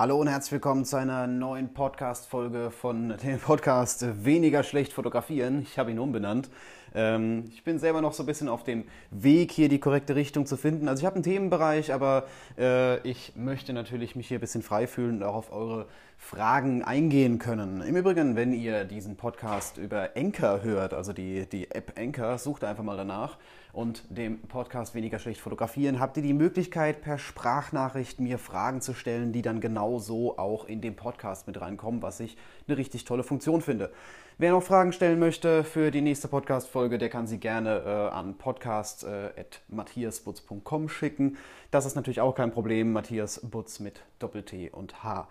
Hallo und herzlich willkommen zu einer neuen Podcast-Folge von dem Podcast Weniger schlecht fotografieren. Ich habe ihn umbenannt. Ähm, ich bin selber noch so ein bisschen auf dem Weg, hier die korrekte Richtung zu finden. Also ich habe einen Themenbereich, aber äh, ich möchte natürlich mich hier ein bisschen frei fühlen und auch auf eure Fragen eingehen können. Im Übrigen, wenn ihr diesen Podcast über Anchor hört, also die, die App Anchor, sucht einfach mal danach und dem Podcast Weniger schlecht fotografieren, habt ihr die Möglichkeit, per Sprachnachricht mir Fragen zu stellen, die dann genauso auch in den Podcast mit reinkommen, was ich eine richtig tolle Funktion finde. Wer noch Fragen stellen möchte für die nächste Podcast-Folge, der kann sie gerne äh, an podcast.matthiasbutz.com äh, schicken. Das ist natürlich auch kein Problem. Matthias Butz mit Doppel-T und H.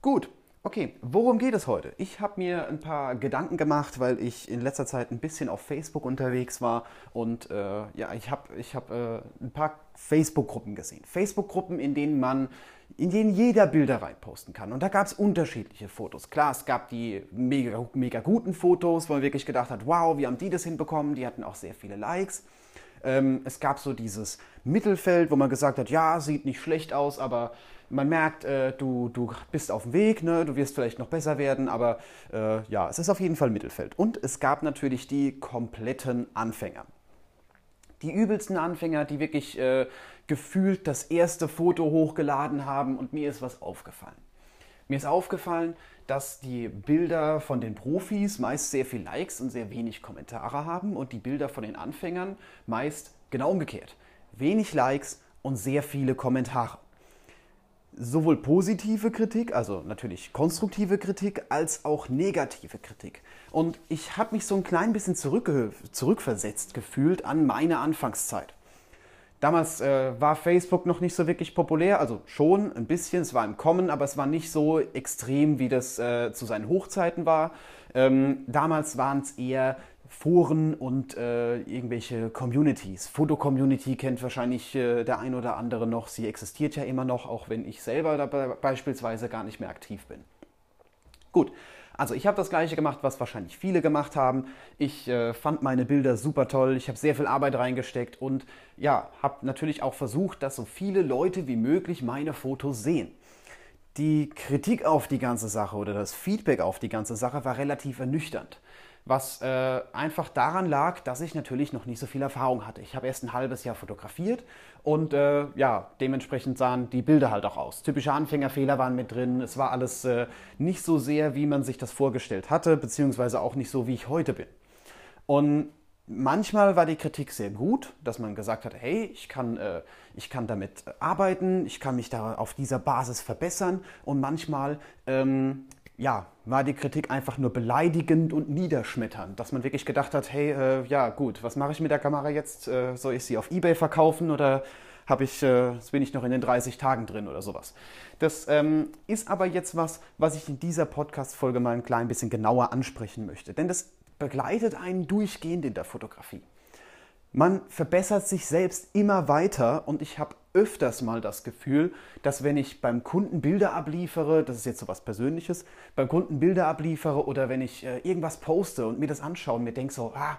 Gut, Okay, worum geht es heute? Ich habe mir ein paar Gedanken gemacht, weil ich in letzter Zeit ein bisschen auf Facebook unterwegs war und äh, ja, ich habe ich hab, äh, ein paar Facebook-Gruppen gesehen. Facebook-Gruppen, in denen man, in denen jeder Bilder reinposten kann. Und da gab es unterschiedliche Fotos. Klar, es gab die mega, mega guten Fotos, wo man wirklich gedacht hat, wow, wie haben die das hinbekommen? Die hatten auch sehr viele Likes. Ähm, es gab so dieses Mittelfeld, wo man gesagt hat, ja, sieht nicht schlecht aus, aber man merkt, äh, du, du bist auf dem Weg, ne? du wirst vielleicht noch besser werden, aber äh, ja, es ist auf jeden Fall Mittelfeld. Und es gab natürlich die kompletten Anfänger. Die übelsten Anfänger, die wirklich äh, gefühlt das erste Foto hochgeladen haben und mir ist was aufgefallen. Mir ist aufgefallen, dass die Bilder von den Profis meist sehr viel Likes und sehr wenig Kommentare haben und die Bilder von den Anfängern meist genau umgekehrt. Wenig Likes und sehr viele Kommentare sowohl positive Kritik, also natürlich konstruktive Kritik, als auch negative Kritik. Und ich habe mich so ein klein bisschen zurückversetzt gefühlt an meine Anfangszeit. Damals äh, war Facebook noch nicht so wirklich populär, also schon ein bisschen, es war im Kommen, aber es war nicht so extrem, wie das äh, zu seinen Hochzeiten war. Ähm, damals waren es eher Foren und äh, irgendwelche Communities. Foto-Community kennt wahrscheinlich äh, der ein oder andere noch. Sie existiert ja immer noch, auch wenn ich selber dabei beispielsweise gar nicht mehr aktiv bin. Gut, also ich habe das gleiche gemacht, was wahrscheinlich viele gemacht haben. Ich äh, fand meine Bilder super toll, ich habe sehr viel Arbeit reingesteckt und ja, habe natürlich auch versucht, dass so viele Leute wie möglich meine Fotos sehen. Die Kritik auf die ganze Sache oder das Feedback auf die ganze Sache war relativ ernüchternd was äh, einfach daran lag, dass ich natürlich noch nicht so viel Erfahrung hatte. Ich habe erst ein halbes Jahr fotografiert und äh, ja, dementsprechend sahen die Bilder halt auch aus. Typische Anfängerfehler waren mit drin. Es war alles äh, nicht so sehr, wie man sich das vorgestellt hatte, beziehungsweise auch nicht so, wie ich heute bin. Und manchmal war die Kritik sehr gut, dass man gesagt hat, hey, ich kann, äh, ich kann damit arbeiten, ich kann mich da auf dieser Basis verbessern. Und manchmal ähm, ja, war die Kritik einfach nur beleidigend und niederschmetternd, dass man wirklich gedacht hat, hey, äh, ja gut, was mache ich mit der Kamera jetzt? Äh, soll ich sie auf eBay verkaufen oder habe ich, äh, bin ich noch in den 30 Tagen drin oder sowas? Das ähm, ist aber jetzt was, was ich in dieser Podcast-Folge mal ein klein bisschen genauer ansprechen möchte, denn das begleitet einen durchgehend in der Fotografie. Man verbessert sich selbst immer weiter und ich habe öfters mal das Gefühl, dass wenn ich beim Kunden Bilder abliefere, das ist jetzt so was Persönliches, beim Kunden Bilder abliefere oder wenn ich äh, irgendwas poste und mir das anschaue und mir denke so, ah,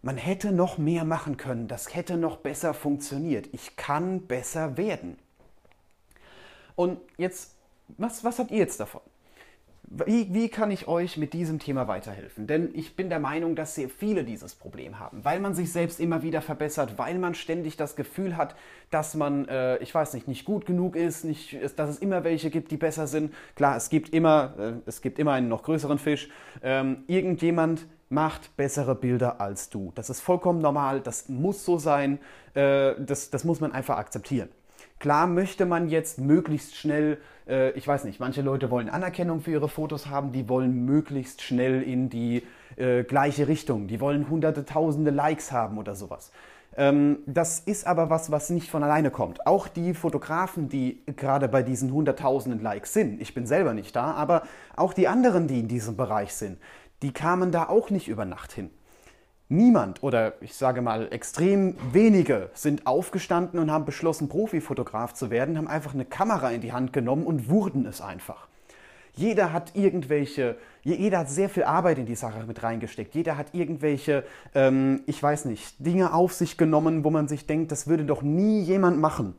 man hätte noch mehr machen können, das hätte noch besser funktioniert, ich kann besser werden. Und jetzt, was, was habt ihr jetzt davon? Wie, wie, kann ich euch mit diesem Thema weiterhelfen? Denn ich bin der Meinung, dass sehr viele dieses Problem haben, weil man sich selbst immer wieder verbessert, weil man ständig das Gefühl hat, dass man, äh, ich weiß nicht, nicht gut genug ist, nicht, dass es immer welche gibt, die besser sind. Klar, es gibt immer, äh, es gibt immer einen noch größeren Fisch. Ähm, irgendjemand macht bessere Bilder als du. Das ist vollkommen normal, das muss so sein, äh, das, das muss man einfach akzeptieren. Klar möchte man jetzt möglichst schnell, äh, ich weiß nicht, manche Leute wollen Anerkennung für ihre Fotos haben, die wollen möglichst schnell in die äh, gleiche Richtung, die wollen hunderte, tausende Likes haben oder sowas. Ähm, das ist aber was, was nicht von alleine kommt. Auch die Fotografen, die gerade bei diesen hunderttausenden Likes sind, ich bin selber nicht da, aber auch die anderen, die in diesem Bereich sind, die kamen da auch nicht über Nacht hin. Niemand oder ich sage mal extrem wenige sind aufgestanden und haben beschlossen, Profifotograf zu werden, haben einfach eine Kamera in die Hand genommen und wurden es einfach. Jeder hat irgendwelche, jeder hat sehr viel Arbeit in die Sache mit reingesteckt. Jeder hat irgendwelche, ähm, ich weiß nicht, Dinge auf sich genommen, wo man sich denkt, das würde doch nie jemand machen.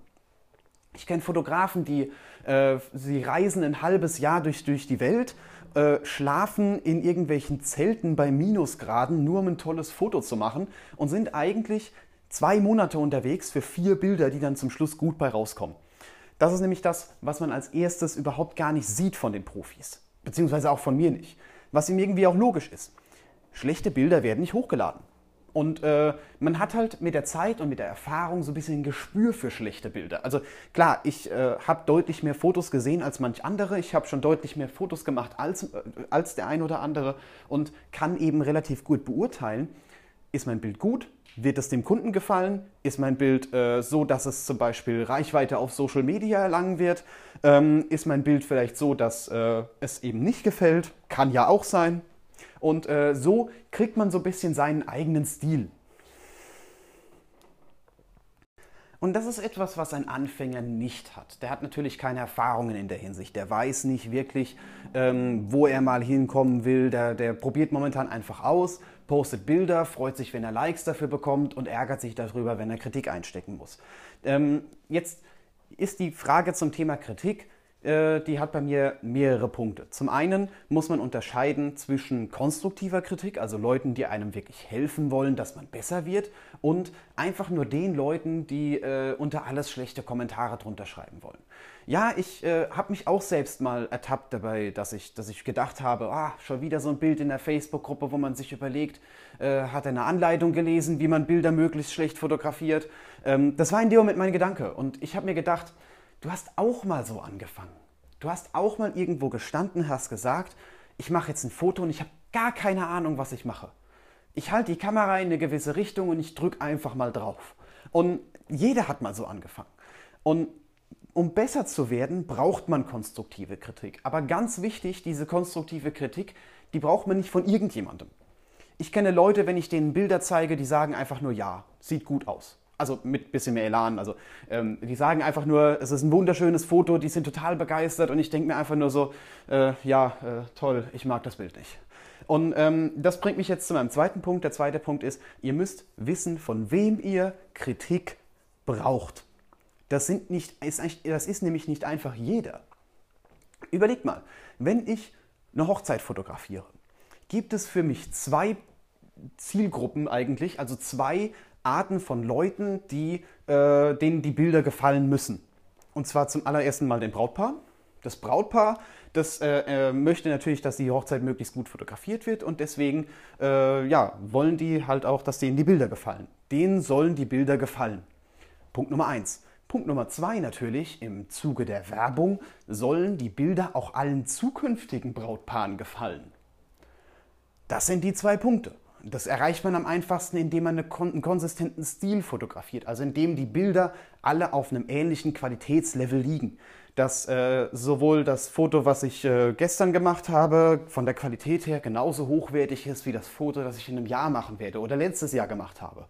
Ich kenne Fotografen, die äh, sie reisen ein halbes Jahr durch, durch die Welt, äh, schlafen in irgendwelchen Zelten bei Minusgraden, nur um ein tolles Foto zu machen und sind eigentlich zwei Monate unterwegs für vier Bilder, die dann zum Schluss gut bei rauskommen. Das ist nämlich das, was man als erstes überhaupt gar nicht sieht von den Profis, beziehungsweise auch von mir nicht, was ihm irgendwie auch logisch ist. Schlechte Bilder werden nicht hochgeladen. Und äh, man hat halt mit der Zeit und mit der Erfahrung so ein bisschen ein Gespür für schlechte Bilder. Also klar, ich äh, habe deutlich mehr Fotos gesehen als manch andere. Ich habe schon deutlich mehr Fotos gemacht als, äh, als der ein oder andere und kann eben relativ gut beurteilen, ist mein Bild gut, wird es dem Kunden gefallen? Ist mein Bild äh, so, dass es zum Beispiel Reichweite auf Social Media erlangen wird? Ähm, ist mein Bild vielleicht so, dass äh, es eben nicht gefällt? Kann ja auch sein. Und äh, so kriegt man so ein bisschen seinen eigenen Stil. Und das ist etwas, was ein Anfänger nicht hat. Der hat natürlich keine Erfahrungen in der Hinsicht. Der weiß nicht wirklich, ähm, wo er mal hinkommen will. Der, der probiert momentan einfach aus, postet Bilder, freut sich, wenn er Likes dafür bekommt und ärgert sich darüber, wenn er Kritik einstecken muss. Ähm, jetzt ist die Frage zum Thema Kritik die hat bei mir mehrere Punkte. Zum einen muss man unterscheiden zwischen konstruktiver Kritik, also Leuten, die einem wirklich helfen wollen, dass man besser wird, und einfach nur den Leuten, die äh, unter alles schlechte Kommentare drunter schreiben wollen. Ja, ich äh, habe mich auch selbst mal ertappt dabei, dass ich, dass ich gedacht habe, ah, schon wieder so ein Bild in der Facebook-Gruppe, wo man sich überlegt, äh, hat er eine Anleitung gelesen, wie man Bilder möglichst schlecht fotografiert. Ähm, das war in dem Moment mein Gedanke. Und ich habe mir gedacht, Du hast auch mal so angefangen. Du hast auch mal irgendwo gestanden, hast gesagt, ich mache jetzt ein Foto und ich habe gar keine Ahnung, was ich mache. Ich halte die Kamera in eine gewisse Richtung und ich drücke einfach mal drauf. Und jeder hat mal so angefangen. Und um besser zu werden, braucht man konstruktive Kritik. Aber ganz wichtig, diese konstruktive Kritik, die braucht man nicht von irgendjemandem. Ich kenne Leute, wenn ich denen Bilder zeige, die sagen einfach nur ja, sieht gut aus also mit bisschen mehr Elan. Also ähm, die sagen einfach nur, es ist ein wunderschönes Foto, die sind total begeistert und ich denke mir einfach nur so, äh, ja, äh, toll, ich mag das Bild nicht. Und ähm, das bringt mich jetzt zu meinem zweiten Punkt. Der zweite Punkt ist, ihr müsst wissen, von wem ihr Kritik braucht. Das, sind nicht, ist, das ist nämlich nicht einfach jeder. Überlegt mal, wenn ich eine Hochzeit fotografiere, gibt es für mich zwei Zielgruppen eigentlich, also zwei Arten von Leuten, die, äh, denen die Bilder gefallen müssen. Und zwar zum allerersten Mal den Brautpaar. Das Brautpaar, das äh, äh, möchte natürlich, dass die Hochzeit möglichst gut fotografiert wird und deswegen äh, ja, wollen die halt auch, dass denen die Bilder gefallen. Denen sollen die Bilder gefallen. Punkt Nummer eins. Punkt Nummer zwei natürlich, im Zuge der Werbung sollen die Bilder auch allen zukünftigen Brautpaaren gefallen. Das sind die zwei Punkte. Das erreicht man am einfachsten, indem man einen konsistenten Stil fotografiert, also indem die Bilder alle auf einem ähnlichen Qualitätslevel liegen. Dass äh, sowohl das Foto, was ich äh, gestern gemacht habe, von der Qualität her genauso hochwertig ist wie das Foto, das ich in einem Jahr machen werde oder letztes Jahr gemacht habe.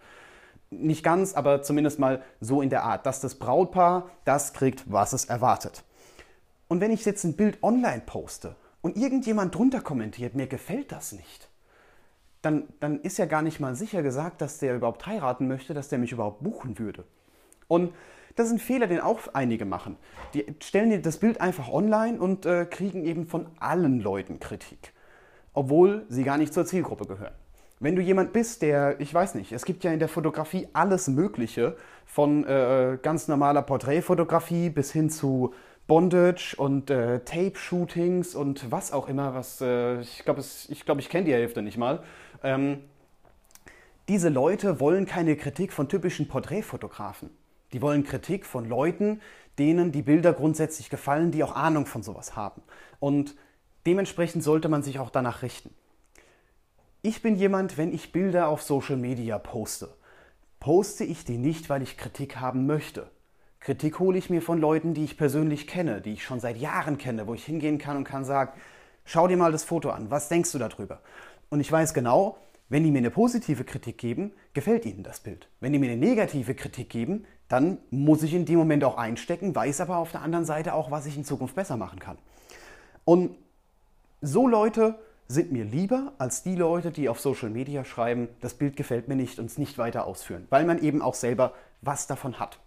Nicht ganz, aber zumindest mal so in der Art, dass das Brautpaar das kriegt, was es erwartet. Und wenn ich jetzt ein Bild online poste und irgendjemand drunter kommentiert, mir gefällt das nicht, dann, dann ist ja gar nicht mal sicher gesagt, dass der überhaupt heiraten möchte, dass der mich überhaupt buchen würde. Und das ist ein Fehler, den auch einige machen. Die stellen das Bild einfach online und äh, kriegen eben von allen Leuten Kritik, obwohl sie gar nicht zur Zielgruppe gehören. Wenn du jemand bist, der, ich weiß nicht, es gibt ja in der Fotografie alles Mögliche, von äh, ganz normaler Porträtfotografie bis hin zu Bondage und äh, Tape-Shootings und was auch immer, was äh, ich glaube, ich, glaub, ich kenne die Hälfte nicht mal. Ähm, diese Leute wollen keine Kritik von typischen Porträtfotografen. Die wollen Kritik von Leuten, denen die Bilder grundsätzlich gefallen, die auch Ahnung von sowas haben. Und dementsprechend sollte man sich auch danach richten. Ich bin jemand, wenn ich Bilder auf Social Media poste, poste ich die nicht, weil ich Kritik haben möchte. Kritik hole ich mir von Leuten, die ich persönlich kenne, die ich schon seit Jahren kenne, wo ich hingehen kann und kann sagen, schau dir mal das Foto an, was denkst du darüber? Und ich weiß genau, wenn die mir eine positive Kritik geben, gefällt ihnen das Bild. Wenn die mir eine negative Kritik geben, dann muss ich in dem Moment auch einstecken, weiß aber auf der anderen Seite auch, was ich in Zukunft besser machen kann. Und so Leute sind mir lieber als die Leute, die auf Social Media schreiben, das Bild gefällt mir nicht und es nicht weiter ausführen, weil man eben auch selber was davon hat.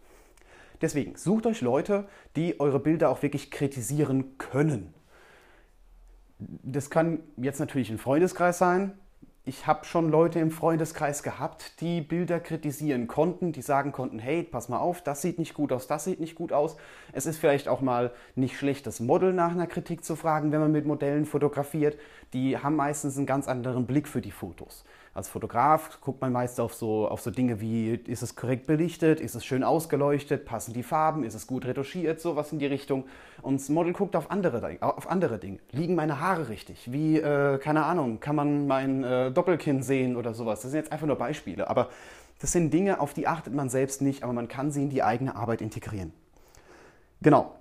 Deswegen sucht euch Leute, die eure Bilder auch wirklich kritisieren können. Das kann jetzt natürlich ein Freundeskreis sein, ich habe schon Leute im Freundeskreis gehabt, die Bilder kritisieren konnten, die sagen konnten, hey, pass mal auf, das sieht nicht gut aus, das sieht nicht gut aus. Es ist vielleicht auch mal nicht schlecht, das Model nach einer Kritik zu fragen, wenn man mit Modellen fotografiert. Die haben meistens einen ganz anderen Blick für die Fotos. Als Fotograf guckt man meist auf so, auf so Dinge wie, ist es korrekt belichtet, ist es schön ausgeleuchtet, passen die Farben, ist es gut retuschiert, sowas in die Richtung. Und das Model guckt auf andere, auf andere Dinge. Liegen meine Haare richtig? Wie, äh, keine Ahnung, kann man mein äh, Doppelkinn sehen oder sowas? Das sind jetzt einfach nur Beispiele. Aber das sind Dinge, auf die achtet man selbst nicht, aber man kann sie in die eigene Arbeit integrieren. Genau.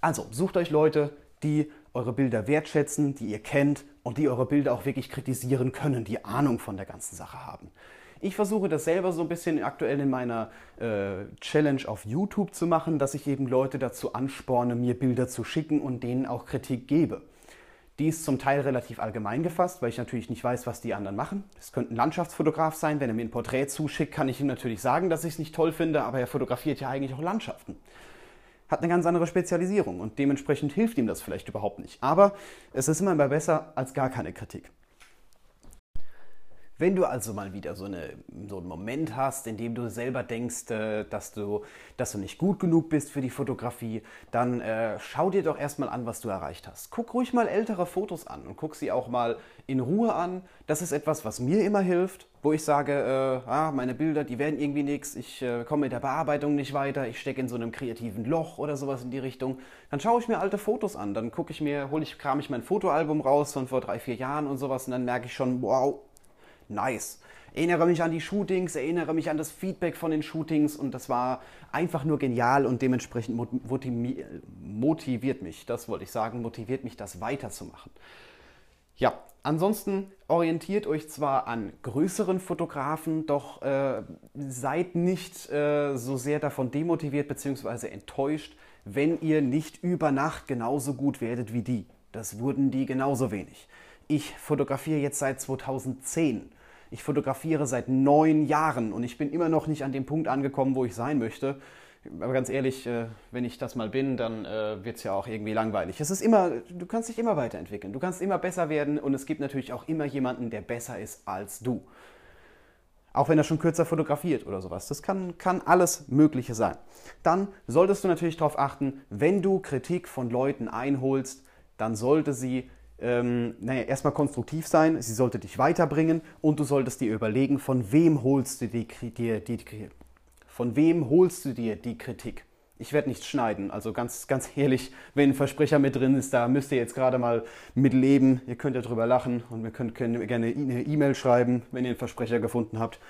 Also, sucht euch Leute, die eure Bilder wertschätzen, die ihr kennt und die eure Bilder auch wirklich kritisieren können, die Ahnung von der ganzen Sache haben. Ich versuche das selber so ein bisschen aktuell in meiner äh, Challenge auf YouTube zu machen, dass ich eben Leute dazu ansporne, mir Bilder zu schicken und denen auch Kritik gebe. Die ist zum Teil relativ allgemein gefasst, weil ich natürlich nicht weiß, was die anderen machen. Es könnte ein Landschaftsfotograf sein. Wenn er mir ein Porträt zuschickt, kann ich ihm natürlich sagen, dass ich es nicht toll finde, aber er fotografiert ja eigentlich auch Landschaften hat eine ganz andere Spezialisierung und dementsprechend hilft ihm das vielleicht überhaupt nicht. Aber es ist immer besser als gar keine Kritik. Wenn du also mal wieder so, eine, so einen Moment hast, in dem du selber denkst, äh, dass, du, dass du nicht gut genug bist für die Fotografie, dann äh, schau dir doch erstmal an, was du erreicht hast. Guck ruhig mal ältere Fotos an und guck sie auch mal in Ruhe an. Das ist etwas, was mir immer hilft, wo ich sage, äh, ah, meine Bilder, die werden irgendwie nichts, ich äh, komme mit der Bearbeitung nicht weiter, ich stecke in so einem kreativen Loch oder sowas in die Richtung. Dann schaue ich mir alte Fotos an, dann gucke ich mir, hole ich, kram ich mein Fotoalbum raus von vor drei, vier Jahren und sowas und dann merke ich schon, wow, nice. Erinnere mich an die Shootings, erinnere mich an das Feedback von den Shootings und das war einfach nur genial und dementsprechend motiviert mich, das wollte ich sagen, motiviert mich, das weiterzumachen. Ja, ansonsten orientiert euch zwar an größeren Fotografen, doch äh, seid nicht äh, so sehr davon demotiviert bzw. enttäuscht, wenn ihr nicht über Nacht genauso gut werdet wie die. Das wurden die genauso wenig. Ich fotografiere jetzt seit 2010 ich fotografiere seit neun Jahren und ich bin immer noch nicht an dem Punkt angekommen, wo ich sein möchte. Aber ganz ehrlich, äh, wenn ich das mal bin, dann äh, wird es ja auch irgendwie langweilig. Es ist immer, du kannst dich immer weiterentwickeln, du kannst immer besser werden und es gibt natürlich auch immer jemanden, der besser ist als du. Auch wenn er schon kürzer fotografiert oder sowas. Das kann, kann alles Mögliche sein. Dann solltest du natürlich darauf achten, wenn du Kritik von Leuten einholst, dann sollte sie ähm, naja, erstmal konstruktiv sein, sie sollte dich weiterbringen und du solltest dir überlegen, von wem holst du die, die, die, von wem holst du dir die Kritik. Ich werde nichts schneiden, also ganz, ganz ehrlich, wenn ein Versprecher mit drin ist, da müsst ihr jetzt gerade mal mitleben. Ihr könnt ja drüber lachen und wir können, können gerne eine E-Mail schreiben, wenn ihr einen Versprecher gefunden habt.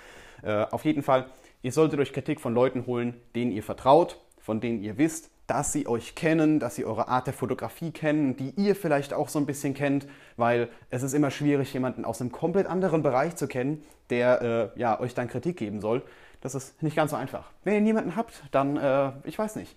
Äh, auf jeden Fall, ihr solltet euch Kritik von Leuten holen, denen ihr vertraut, von denen ihr wisst, dass sie euch kennen, dass sie eure Art der Fotografie kennen, die ihr vielleicht auch so ein bisschen kennt, weil es ist immer schwierig, jemanden aus einem komplett anderen Bereich zu kennen, der äh, ja, euch dann Kritik geben soll. Das ist nicht ganz so einfach. Wenn ihr niemanden habt, dann, äh, ich weiß nicht,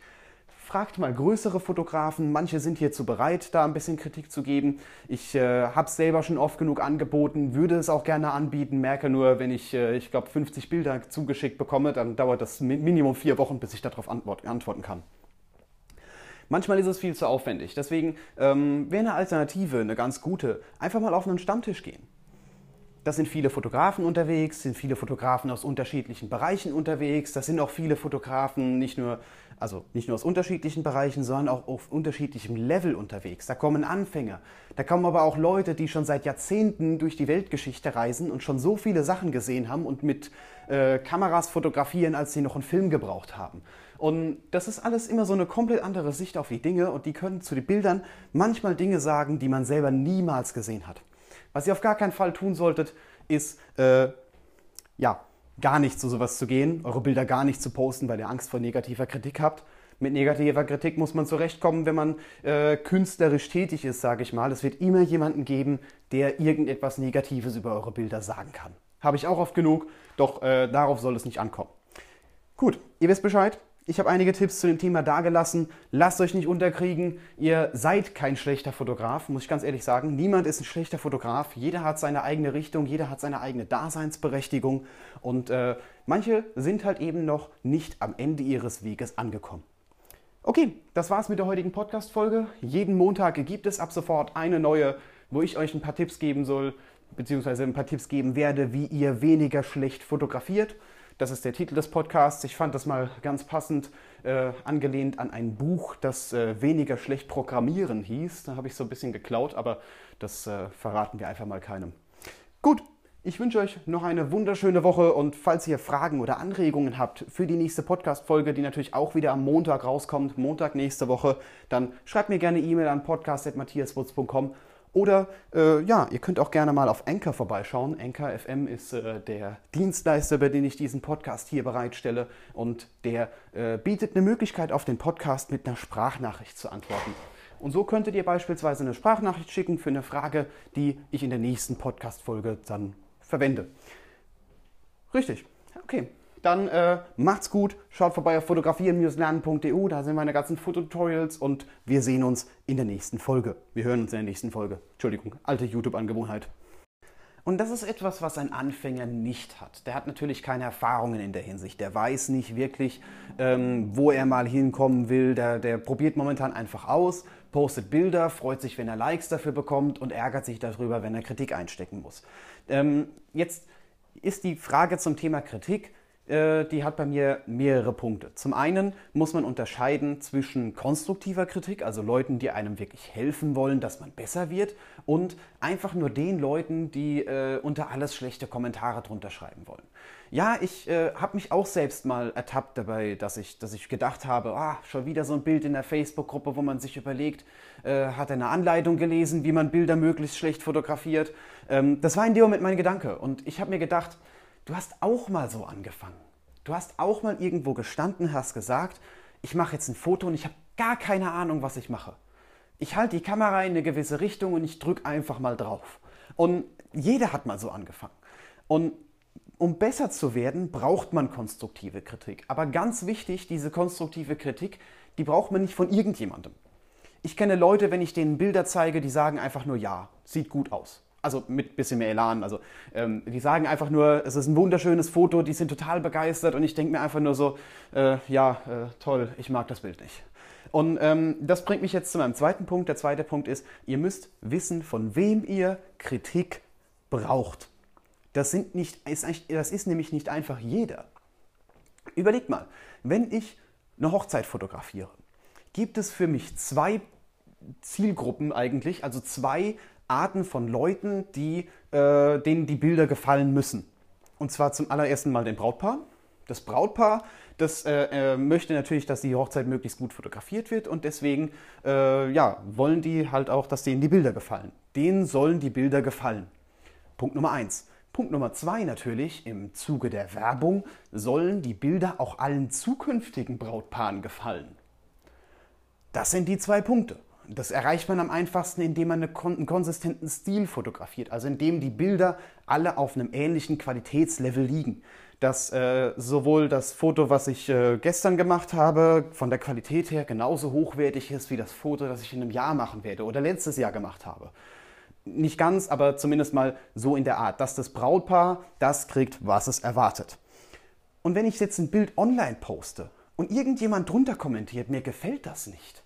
fragt mal größere Fotografen. Manche sind hierzu bereit, da ein bisschen Kritik zu geben. Ich äh, habe es selber schon oft genug angeboten, würde es auch gerne anbieten, merke nur, wenn ich, äh, ich glaube, 50 Bilder zugeschickt bekomme, dann dauert das Minimum vier Wochen, bis ich darauf antworten kann. Manchmal ist es viel zu aufwendig. Deswegen ähm, wäre eine Alternative, eine ganz gute, einfach mal auf einen Stammtisch gehen. Da sind viele Fotografen unterwegs, sind viele Fotografen aus unterschiedlichen Bereichen unterwegs. Das sind auch viele Fotografen nicht nur, also nicht nur aus unterschiedlichen Bereichen, sondern auch auf unterschiedlichem Level unterwegs. Da kommen Anfänger, da kommen aber auch Leute, die schon seit Jahrzehnten durch die Weltgeschichte reisen und schon so viele Sachen gesehen haben und mit äh, Kameras fotografieren, als sie noch einen Film gebraucht haben. Und das ist alles immer so eine komplett andere Sicht auf die Dinge und die können zu den Bildern manchmal Dinge sagen, die man selber niemals gesehen hat. Was ihr auf gar keinen Fall tun solltet, ist, äh, ja, gar nicht zu sowas zu gehen, eure Bilder gar nicht zu posten, weil ihr Angst vor negativer Kritik habt. Mit negativer Kritik muss man zurechtkommen, wenn man äh, künstlerisch tätig ist, sage ich mal. Es wird immer jemanden geben, der irgendetwas Negatives über eure Bilder sagen kann. Habe ich auch oft genug, doch äh, darauf soll es nicht ankommen. Gut, ihr wisst Bescheid. Ich habe einige Tipps zu dem Thema dagelassen. Lasst euch nicht unterkriegen. Ihr seid kein schlechter Fotograf, muss ich ganz ehrlich sagen. Niemand ist ein schlechter Fotograf. Jeder hat seine eigene Richtung, jeder hat seine eigene Daseinsberechtigung. Und äh, manche sind halt eben noch nicht am Ende ihres Weges angekommen. Okay, das war's mit der heutigen Podcast-Folge. Jeden Montag gibt es ab sofort eine neue, wo ich euch ein paar Tipps geben soll, beziehungsweise ein paar Tipps geben werde, wie ihr weniger schlecht fotografiert. Das ist der Titel des Podcasts. Ich fand das mal ganz passend äh, angelehnt an ein Buch, das äh, weniger schlecht programmieren hieß. Da habe ich so ein bisschen geklaut, aber das äh, verraten wir einfach mal keinem. Gut, ich wünsche euch noch eine wunderschöne Woche und falls ihr Fragen oder Anregungen habt für die nächste Podcast-Folge, die natürlich auch wieder am Montag rauskommt, Montag nächste Woche, dann schreibt mir gerne E-Mail an podcast.matthiaswutz.com oder äh, ja, ihr könnt auch gerne mal auf Anchor vorbeischauen. Anchor FM ist äh, der Dienstleister, bei dem ich diesen Podcast hier bereitstelle. Und der äh, bietet eine Möglichkeit, auf den Podcast mit einer Sprachnachricht zu antworten. Und so könntet ihr beispielsweise eine Sprachnachricht schicken für eine Frage, die ich in der nächsten Podcast-Folge dann verwende. Richtig. Okay. Dann äh, macht's gut, schaut vorbei auf fotografieren-lernen.eu, da sind meine ganzen Fototutorials und wir sehen uns in der nächsten Folge. Wir hören uns in der nächsten Folge. Entschuldigung, alte YouTube-Angewohnheit. Und das ist etwas, was ein Anfänger nicht hat. Der hat natürlich keine Erfahrungen in der Hinsicht. Der weiß nicht wirklich, ähm, wo er mal hinkommen will. Der, der probiert momentan einfach aus, postet Bilder, freut sich, wenn er Likes dafür bekommt und ärgert sich darüber, wenn er Kritik einstecken muss. Ähm, jetzt ist die Frage zum Thema Kritik die hat bei mir mehrere Punkte. Zum einen muss man unterscheiden zwischen konstruktiver Kritik, also Leuten, die einem wirklich helfen wollen, dass man besser wird, und einfach nur den Leuten, die äh, unter alles schlechte Kommentare drunter schreiben wollen. Ja, ich äh, habe mich auch selbst mal ertappt dabei, dass ich, dass ich gedacht habe, ah, schon wieder so ein Bild in der Facebook-Gruppe, wo man sich überlegt, äh, hat er eine Anleitung gelesen, wie man Bilder möglichst schlecht fotografiert. Ähm, das war in dem Moment mein Gedanke. Und ich habe mir gedacht, Du hast auch mal so angefangen. Du hast auch mal irgendwo gestanden, hast gesagt, ich mache jetzt ein Foto und ich habe gar keine Ahnung, was ich mache. Ich halte die Kamera in eine gewisse Richtung und ich drücke einfach mal drauf. Und jeder hat mal so angefangen. Und um besser zu werden, braucht man konstruktive Kritik. Aber ganz wichtig, diese konstruktive Kritik, die braucht man nicht von irgendjemandem. Ich kenne Leute, wenn ich denen Bilder zeige, die sagen einfach nur ja, sieht gut aus also mit bisschen mehr Elan. Also ähm, die sagen einfach nur, es ist ein wunderschönes Foto, die sind total begeistert und ich denke mir einfach nur so, äh, ja, äh, toll, ich mag das Bild nicht. Und ähm, das bringt mich jetzt zu meinem zweiten Punkt. Der zweite Punkt ist, ihr müsst wissen, von wem ihr Kritik braucht. Das, sind nicht, ist, das ist nämlich nicht einfach jeder. Überlegt mal, wenn ich eine Hochzeit fotografiere, gibt es für mich zwei Zielgruppen eigentlich, also zwei Arten von Leuten, die, äh, denen die Bilder gefallen müssen. Und zwar zum allerersten Mal den Brautpaar. Das Brautpaar, das äh, äh, möchte natürlich, dass die Hochzeit möglichst gut fotografiert wird und deswegen äh, ja, wollen die halt auch, dass denen die Bilder gefallen. Denen sollen die Bilder gefallen. Punkt Nummer eins. Punkt Nummer zwei natürlich, im Zuge der Werbung sollen die Bilder auch allen zukünftigen Brautpaaren gefallen. Das sind die zwei Punkte. Das erreicht man am einfachsten, indem man einen konsistenten Stil fotografiert, also indem die Bilder alle auf einem ähnlichen Qualitätslevel liegen. Dass äh, sowohl das Foto, was ich äh, gestern gemacht habe, von der Qualität her genauso hochwertig ist wie das Foto, das ich in einem Jahr machen werde oder letztes Jahr gemacht habe. Nicht ganz, aber zumindest mal so in der Art, dass das Brautpaar das kriegt, was es erwartet. Und wenn ich jetzt ein Bild online poste und irgendjemand drunter kommentiert, mir gefällt das nicht,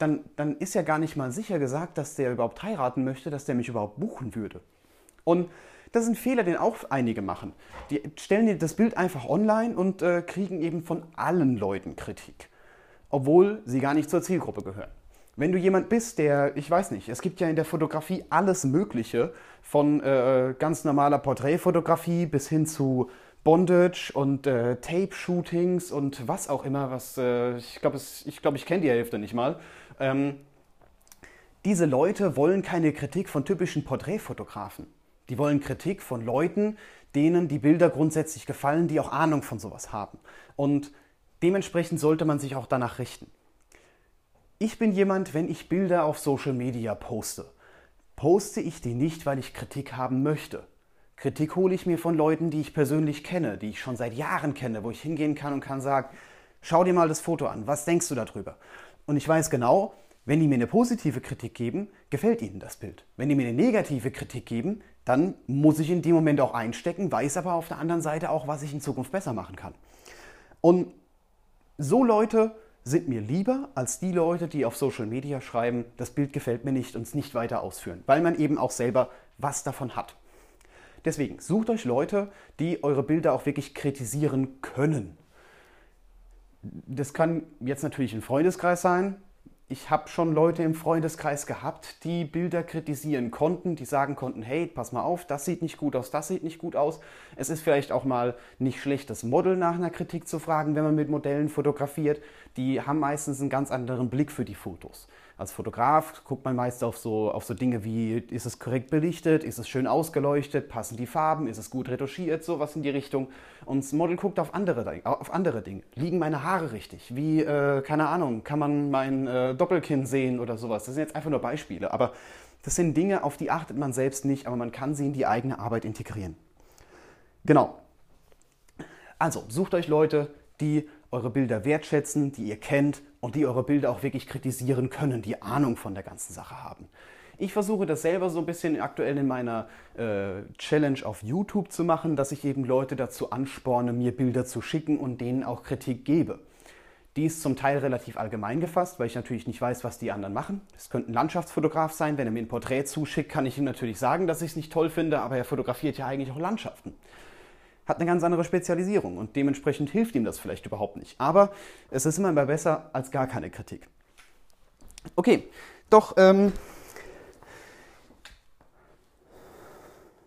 dann, dann ist ja gar nicht mal sicher gesagt, dass der überhaupt heiraten möchte, dass der mich überhaupt buchen würde. Und das ist ein Fehler, den auch einige machen. Die stellen das Bild einfach online und äh, kriegen eben von allen Leuten Kritik, obwohl sie gar nicht zur Zielgruppe gehören. Wenn du jemand bist, der, ich weiß nicht, es gibt ja in der Fotografie alles Mögliche, von äh, ganz normaler Porträtfotografie bis hin zu Bondage und äh, Tape-Shootings und was auch immer, was äh, ich glaube, ich, glaub, ich kenne die Hälfte nicht mal. Ähm, diese Leute wollen keine Kritik von typischen Porträtfotografen. Die wollen Kritik von Leuten, denen die Bilder grundsätzlich gefallen, die auch Ahnung von sowas haben. Und dementsprechend sollte man sich auch danach richten. Ich bin jemand, wenn ich Bilder auf Social Media poste, poste ich die nicht, weil ich Kritik haben möchte. Kritik hole ich mir von Leuten, die ich persönlich kenne, die ich schon seit Jahren kenne, wo ich hingehen kann und kann sagen, Schau dir mal das Foto an. Was denkst du darüber? Und ich weiß genau, wenn die mir eine positive Kritik geben, gefällt ihnen das Bild. Wenn die mir eine negative Kritik geben, dann muss ich in dem Moment auch einstecken, weiß aber auf der anderen Seite auch, was ich in Zukunft besser machen kann. Und so Leute sind mir lieber als die Leute, die auf Social Media schreiben, das Bild gefällt mir nicht und es nicht weiter ausführen, weil man eben auch selber was davon hat. Deswegen sucht euch Leute, die eure Bilder auch wirklich kritisieren können. Das kann jetzt natürlich ein Freundeskreis sein, ich habe schon Leute im Freundeskreis gehabt, die Bilder kritisieren konnten, die sagen konnten, hey, pass mal auf, das sieht nicht gut aus, das sieht nicht gut aus. Es ist vielleicht auch mal nicht schlecht, das Model nach einer Kritik zu fragen, wenn man mit Modellen fotografiert. Die haben meistens einen ganz anderen Blick für die Fotos. Als Fotograf guckt man meist auf so, auf so Dinge wie, ist es korrekt belichtet, ist es schön ausgeleuchtet, passen die Farben, ist es gut retuschiert, sowas in die Richtung. Und das Model guckt auf andere, auf andere Dinge. Liegen meine Haare richtig? Wie, äh, keine Ahnung, kann man mein äh, Doppelkinn sehen oder sowas? Das sind jetzt einfach nur Beispiele. Aber das sind Dinge, auf die achtet man selbst nicht, aber man kann sie in die eigene Arbeit integrieren. Genau. Also, sucht euch Leute, die eure Bilder wertschätzen, die ihr kennt und die eure Bilder auch wirklich kritisieren können, die Ahnung von der ganzen Sache haben. Ich versuche das selber so ein bisschen aktuell in meiner äh, Challenge auf YouTube zu machen, dass ich eben Leute dazu ansporne, mir Bilder zu schicken und denen auch Kritik gebe. Die ist zum Teil relativ allgemein gefasst, weil ich natürlich nicht weiß, was die anderen machen. Es könnte ein Landschaftsfotograf sein. Wenn er mir ein Porträt zuschickt, kann ich ihm natürlich sagen, dass ich es nicht toll finde, aber er fotografiert ja eigentlich auch Landschaften hat eine ganz andere Spezialisierung und dementsprechend hilft ihm das vielleicht überhaupt nicht. Aber es ist immer besser als gar keine Kritik. Okay, doch ähm,